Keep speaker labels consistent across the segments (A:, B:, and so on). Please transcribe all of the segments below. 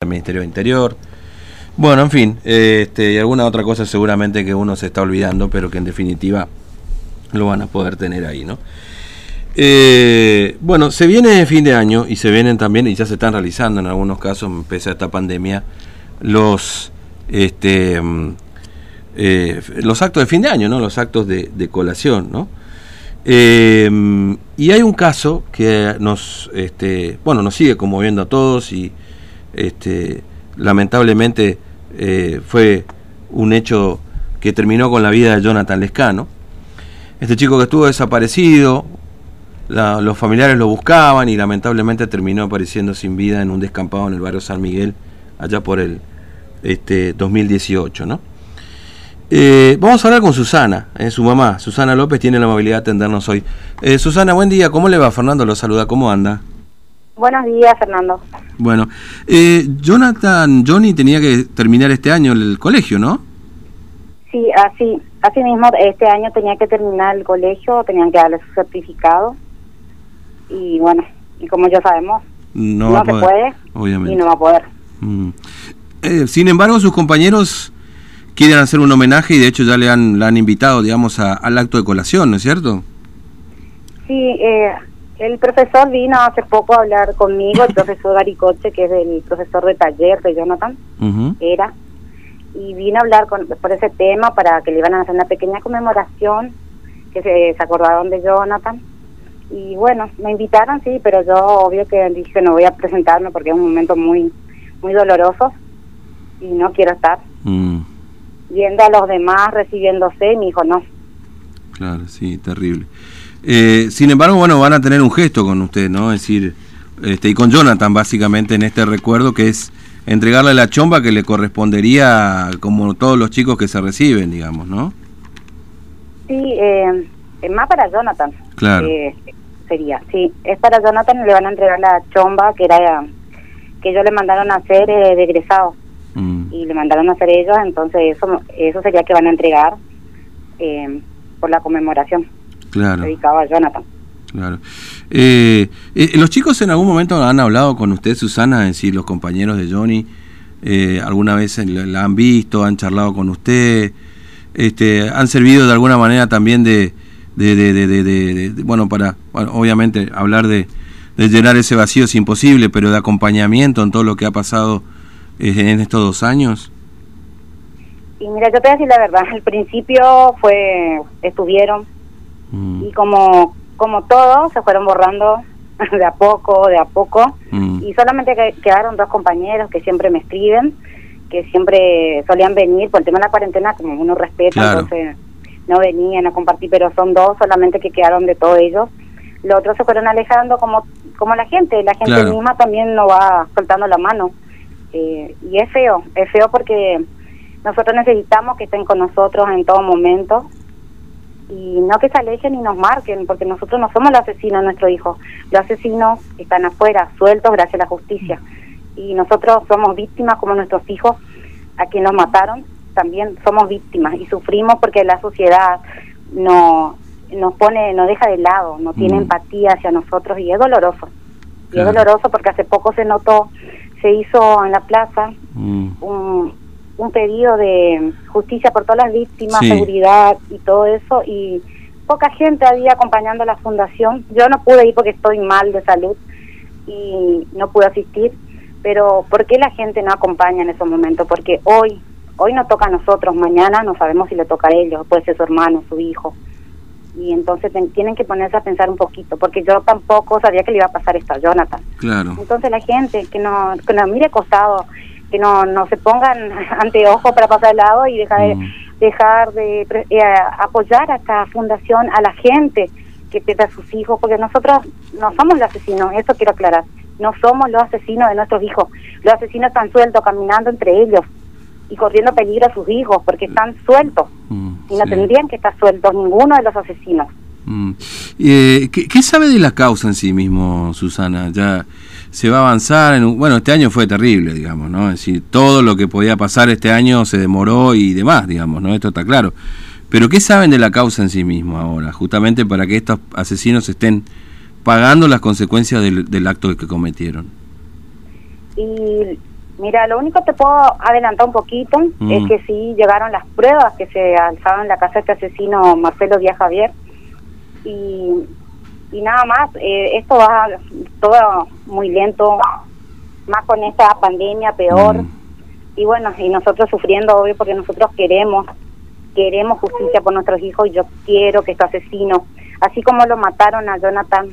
A: del Ministerio de Interior. Bueno, en fin, este, y alguna otra cosa seguramente que uno se está olvidando, pero que en definitiva lo van a poder tener ahí, ¿no? Eh, bueno, se viene fin de año y se vienen también, y ya se están realizando en algunos casos, pese a esta pandemia, los, este, mm, eh, los actos de fin de año, ¿no? Los actos de, de colación, ¿no? Eh, y hay un caso que nos, este, bueno, nos sigue conmoviendo a todos y este, lamentablemente eh, fue un hecho que terminó con la vida de Jonathan Lescano. Este chico que estuvo desaparecido, los familiares lo buscaban y lamentablemente terminó apareciendo sin vida en un descampado en el barrio San Miguel, allá por el este, 2018, ¿no? Eh, vamos a hablar con Susana, eh, su mamá. Susana López tiene la amabilidad de atendernos hoy. Eh, Susana, buen día. ¿Cómo le va? Fernando lo saluda. ¿Cómo anda?
B: Buenos días, Fernando.
A: Bueno, eh, Jonathan, Johnny tenía que terminar este año el colegio, ¿no?
B: Sí, así, así mismo, este año tenía que terminar el colegio, tenían que darle su certificado. Y bueno, y como ya sabemos,
A: No,
B: no,
A: va
B: se
A: poder,
B: puede
A: obviamente.
B: y no va a poder.
A: Mm. Eh, sin embargo, sus compañeros quieren hacer un homenaje y de hecho ya le han, la han invitado, digamos, a- al acto de colación, ¿no es cierto?
B: Sí, eh, el profesor vino hace poco a hablar conmigo, el profesor Garicoche, que es el profesor de taller de Jonathan, era, y vino a hablar con, por ese tema para que le iban a hacer una pequeña conmemoración, que se, se acordaron de Jonathan. Y bueno, me invitaron, sí, pero yo obvio que dije no voy a presentarme porque es un momento muy, muy doloroso y no quiero estar
A: Mm,
B: viendo a los demás recibiéndose, mi hijo no.
A: Claro, sí, terrible. Eh, sin embargo, bueno, van a tener un gesto con usted, ¿no? Es decir, este, y con Jonathan básicamente en este recuerdo que es entregarle la chomba que le correspondería como todos los chicos que se reciben, digamos, ¿no?
B: Sí, eh, es más para Jonathan.
A: Claro.
B: Eh, sería, sí. Es para Jonathan y le van a entregar la chomba que era que ellos le mandaron a hacer eh, de egresado
A: Mm,
B: y le mandaron a hacer ellos, entonces eso eso sería que van a entregar eh, por la conmemoración
A: claro.
B: dedicado a Jonathan.
A: Claro. Eh, eh, ¿Los chicos en algún momento han hablado con usted, Susana? Es decir, los compañeros de Johnny, eh, ¿alguna vez la, han visto, han charlado con usted? Este, ¿Han servido de alguna manera también de, de, bueno, para, bueno, obviamente, hablar de, de llenar ese vacío es imposible, pero de acompañamiento en todo lo que ha pasado eh, en estos dos años?
B: Y mira, yo te voy a decir la verdad, al principio fue estuvieron
A: Mm,
B: y como como todos se fueron borrando de a poco, de a poco
A: mm,
B: y solamente que- quedaron dos compañeros que siempre me escriben, que siempre solían venir por el tema de la cuarentena, como uno respeta,
A: Claro.
B: entonces no venían a compartir, pero son dos solamente que quedaron de todos ellos. Los otros se fueron alejando como como la gente, la gente
A: Claro.
B: misma también no va soltando la mano. Eh, y es feo, es feo porque nosotros necesitamos que estén con nosotros en todo momento y no que se alejen y nos marquen, porque nosotros no somos los asesinos de nuestro hijo. Los asesinos están afuera, sueltos gracias a la justicia. Y nosotros somos víctimas como nuestros hijos, a quien nos mataron, también somos víctimas y sufrimos porque la sociedad no nos pone, nos deja de lado, no tiene
A: Mm.
B: empatía hacia nosotros y es doloroso. Y
A: Claro.
B: es doloroso porque hace poco se notó, se hizo en la plaza
A: mm,
B: un, un pedido de justicia por todas las víctimas,
A: Sí.
B: seguridad y todo eso, y poca gente había acompañando a la fundación. Yo no pude ir porque estoy mal de salud y no pude asistir, pero ¿por qué la gente no acompaña en esos momentos? Porque hoy, hoy nos toca a nosotros, mañana no sabemos si le toca a ellos, puede ser su hermano, su hijo. Y entonces tienen que ponerse a pensar un poquito, porque yo tampoco sabía que le iba a pasar esto a Jonathan.
A: claro.
B: Entonces la gente que no, que nos mire costado, que no, no se pongan anteojos para pasar al lado y dejar de,
A: Mm.
B: dejar de eh, apoyar a esta fundación, a la gente que pierde a sus hijos, porque nosotros no somos los asesinos, eso quiero aclarar, no somos los asesinos de nuestros hijos, los asesinos están sueltos caminando entre ellos y corriendo peligro a sus hijos porque están sueltos
A: Mm,
B: y no
A: sí.
B: tendrían que estar sueltos ninguno de los asesinos.
A: Mm. Eh, ¿qué, qué sabe de la causa en sí mismo, Susana? Ya se va a avanzar. En un- bueno, este año fue terrible, digamos, ¿no? Es decir, todo lo que podía pasar este año se demoró y demás, digamos, ¿no? Esto está claro. Pero ¿qué saben de la causa en sí mismo ahora? Justamente para que estos asesinos estén pagando las consecuencias del, del acto que cometieron.
B: Y Mira, lo único que te puedo adelantar un poquito
A: Mm.
B: es que sí llegaron las pruebas que se alzaron en la casa de este asesino Marcelo Díaz Javier y, y nada más, eh, esto va todo muy lento, más con esta pandemia peor
A: Mm.
B: y bueno, y nosotros sufriendo obvio porque nosotros queremos, queremos justicia por nuestros hijos y yo quiero que este asesino, así como lo mataron a Jonathan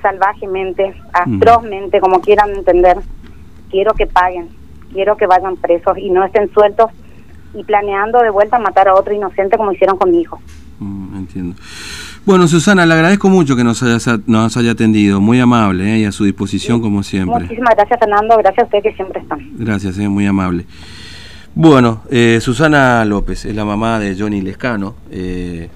B: salvajemente, atrozmente, como quieran entender, quiero que paguen, quiero que vayan presos y no estén sueltos y planeando de vuelta matar a otro inocente como hicieron con mi hijo.
A: Entiendo. Bueno, Susana, le agradezco mucho que nos haya, nos haya atendido, muy amable ¿eh? y a su disposición como siempre.
B: Muchísimas gracias Fernando, gracias a ustedes que siempre están.
A: Gracias, es muy amable. Bueno, eh, Susana López es la mamá de Johnny Lescano. Eh,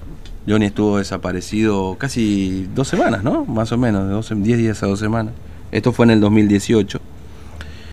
A: Johnny estuvo desaparecido casi dos semanas, ¿no? Más o menos, de 12, 10 días a dos semanas. Esto fue en el 2018.